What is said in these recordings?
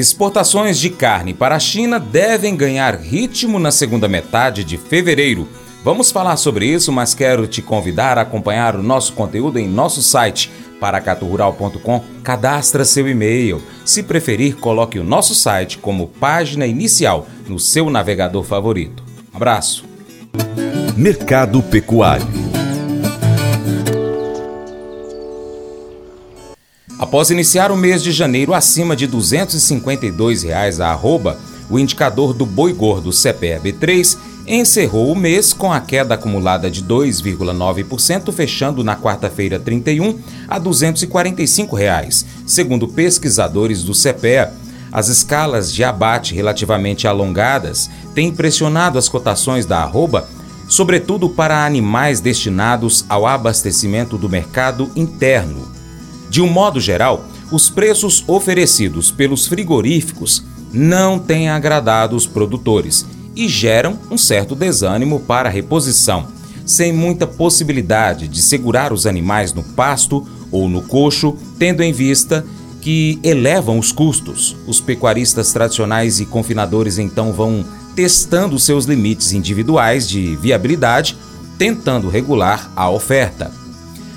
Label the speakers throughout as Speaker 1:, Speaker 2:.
Speaker 1: Exportações de carne para a China devem ganhar ritmo na segunda metade de fevereiro. Vamos falar sobre isso, mas quero te convidar a acompanhar o nosso conteúdo em nosso site paracaturural.com. Cadastra seu e-mail. Se preferir, coloque o nosso site como página inicial no seu navegador favorito. Abraço.
Speaker 2: Mercado Pecuário
Speaker 1: Após iniciar o mês de janeiro acima de 252 reais a arroba, o indicador do boi gordo CPEB3 encerrou o mês com a queda acumulada de 2,9%, fechando na quarta-feira 31 a 245 reais, segundo pesquisadores do CPEA. As escalas de abate relativamente alongadas têm pressionado as cotações da arroba, sobretudo para animais destinados ao abastecimento do mercado interno. De um modo geral, os preços oferecidos pelos frigoríficos não têm agradado os produtores e geram um certo desânimo para a reposição, sem muita possibilidade de segurar os animais no pasto ou no coxo, tendo em vista que elevam os custos. Os pecuaristas tradicionais e confinadores então vão testando seus limites individuais de viabilidade, tentando regular a oferta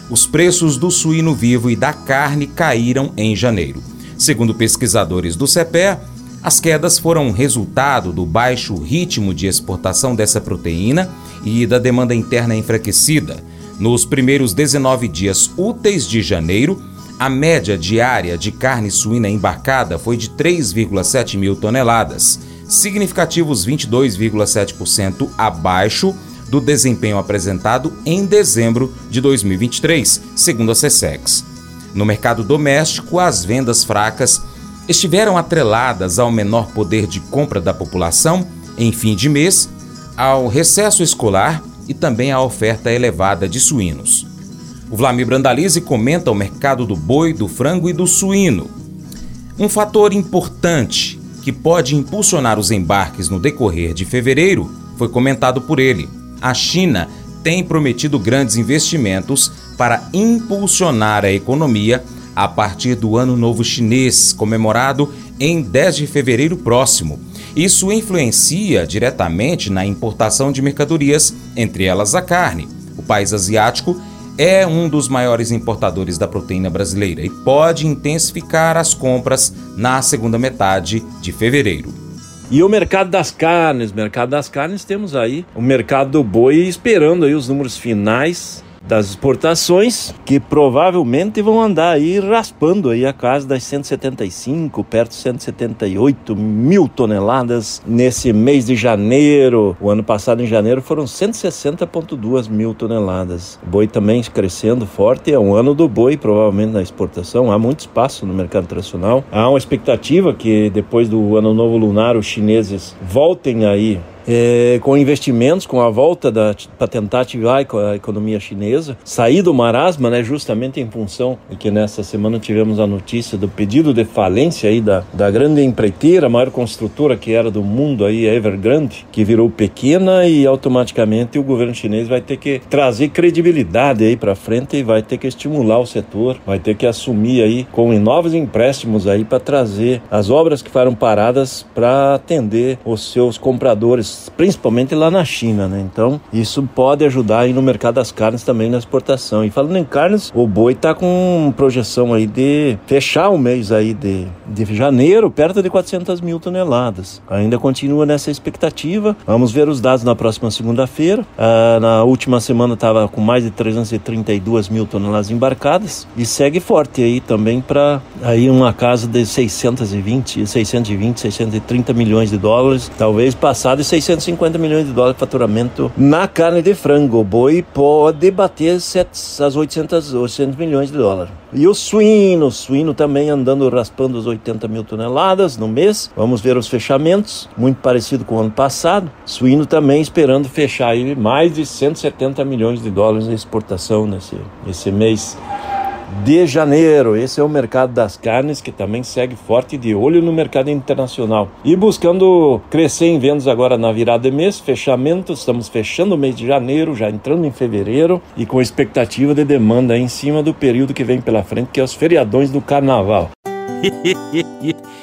Speaker 1: os preços do suíno vivo e da carne caíram em janeiro. Segundo pesquisadores do CEPE, as quedas foram resultado do baixo ritmo de exportação dessa proteína e da demanda interna enfraquecida. Nos primeiros 19 dias úteis de janeiro, a média diária de carne suína embarcada foi de 3,7 mil toneladas, significativos 22,7% abaixo do desempenho apresentado em dezembro de 2023, segundo a CSEX. No mercado doméstico, as vendas fracas estiveram atreladas ao menor poder de compra da população em fim de mês, ao recesso escolar e também à oferta elevada de suínos. O Vlamir Brandalize comenta o mercado do boi, do frango e do suíno. Um fator importante que pode impulsionar os embarques no decorrer de fevereiro foi comentado por ele a China tem prometido grandes investimentos para impulsionar a economia a partir do Ano Novo Chinês, comemorado em 10 de fevereiro próximo. Isso influencia diretamente na importação de mercadorias, entre elas a carne. O país asiático é um dos maiores importadores da proteína brasileira e pode intensificar as compras na segunda metade de fevereiro.
Speaker 3: E o mercado das carnes, mercado das carnes, temos aí o mercado do boi esperando aí os números finais das exportações, que provavelmente vão andar aí raspando aí a casa das 175, perto de 178 mil toneladas nesse mês de janeiro. O ano passado, em janeiro, foram 160,2 mil toneladas. O boi também crescendo forte, é um ano do boi, provavelmente, na exportação. Há muito espaço no mercado internacional. Há uma expectativa que depois do ano novo lunar, os chineses voltem aí é, com investimentos, com a volta para tentar ativar a economia chinesa, sair do marasma, né, justamente em função de que nessa semana tivemos a notícia do pedido de falência aí da, da grande empreiteira, a maior construtora que era do mundo aí, Evergrande, que virou pequena e automaticamente o governo chinês vai ter que trazer credibilidade aí para frente e vai ter que estimular o setor, vai ter que assumir aí com novos empréstimos aí para trazer as obras que foram paradas para atender os seus compradores principalmente lá na China, né? Então, isso pode ajudar aí no mercado das carnes também na exportação. E falando em carnes, o boi tá com projeção aí de fechar o mês aí de, de janeiro perto de 400 mil toneladas. Ainda continua nessa expectativa. Vamos ver os dados na próxima segunda-feira. Ah, na última semana estava com mais de 332 mil toneladas embarcadas e segue forte aí também para aí uma casa de 620, 620, 630 milhões de dólares, talvez passado de 600 650 milhões de dólares de faturamento na carne de frango. O boi pode bater as 800, 800 milhões de dólares. E o suíno, o suíno também andando raspando as 80 mil toneladas no mês. Vamos ver os fechamentos, muito parecido com o ano passado. Suíno também esperando fechar aí mais de 170 milhões de dólares de exportação nesse, nesse mês de janeiro. Esse é o mercado das carnes que também segue forte de olho no mercado internacional. E buscando crescer em vendas agora na virada de mês, fechamento, estamos fechando o mês de janeiro, já entrando em fevereiro e com expectativa de demanda em cima do período que vem pela frente, que é os feriadões do carnaval.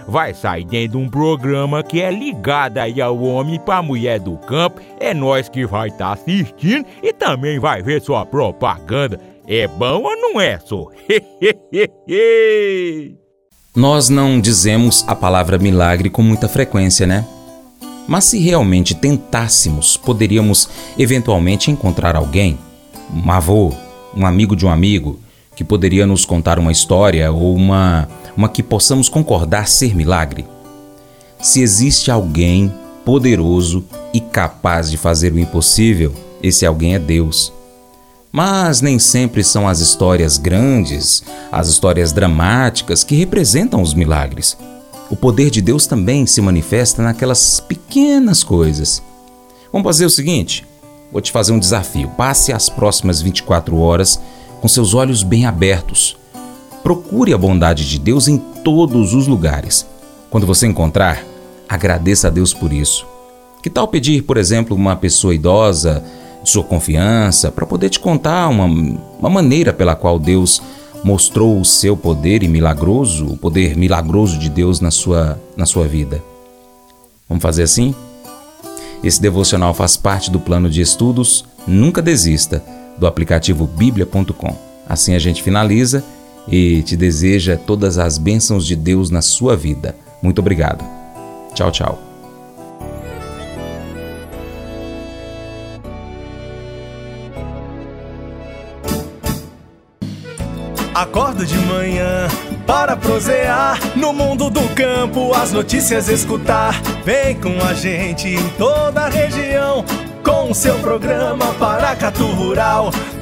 Speaker 4: vai sair dentro de um programa que é ligado aí ao homem para mulher do campo. É nós que vai estar tá assistindo e também vai ver sua propaganda. É bom ou não é, só?
Speaker 1: Nós não dizemos a palavra milagre com muita frequência, né? Mas se realmente tentássemos, poderíamos eventualmente encontrar alguém, um avô, um amigo de um amigo, que poderia nos contar uma história ou uma, uma que possamos concordar ser milagre. Se existe alguém poderoso e capaz de fazer o impossível, esse alguém é Deus. Mas nem sempre são as histórias grandes, as histórias dramáticas que representam os milagres. O poder de Deus também se manifesta naquelas pequenas coisas. Vamos fazer o seguinte: vou te fazer um desafio. Passe as próximas 24 horas com seus olhos bem abertos. Procure a bondade de Deus em todos os lugares. Quando você encontrar, agradeça a Deus por isso. Que tal pedir, por exemplo, uma pessoa idosa de sua confiança, para poder te contar uma, uma maneira pela qual Deus mostrou o seu poder e milagroso, o poder milagroso de Deus na sua, na sua vida. Vamos fazer assim? Esse devocional faz parte do plano de estudos Nunca Desista, do aplicativo bíblia.com. Assim a gente finaliza e te deseja todas as bênçãos de Deus na sua vida. Muito obrigado. Tchau, tchau.
Speaker 5: Acordo de manhã para prosear no mundo do campo, as notícias escutar. Vem com a gente em toda a região com o seu programa Paracatu Rural.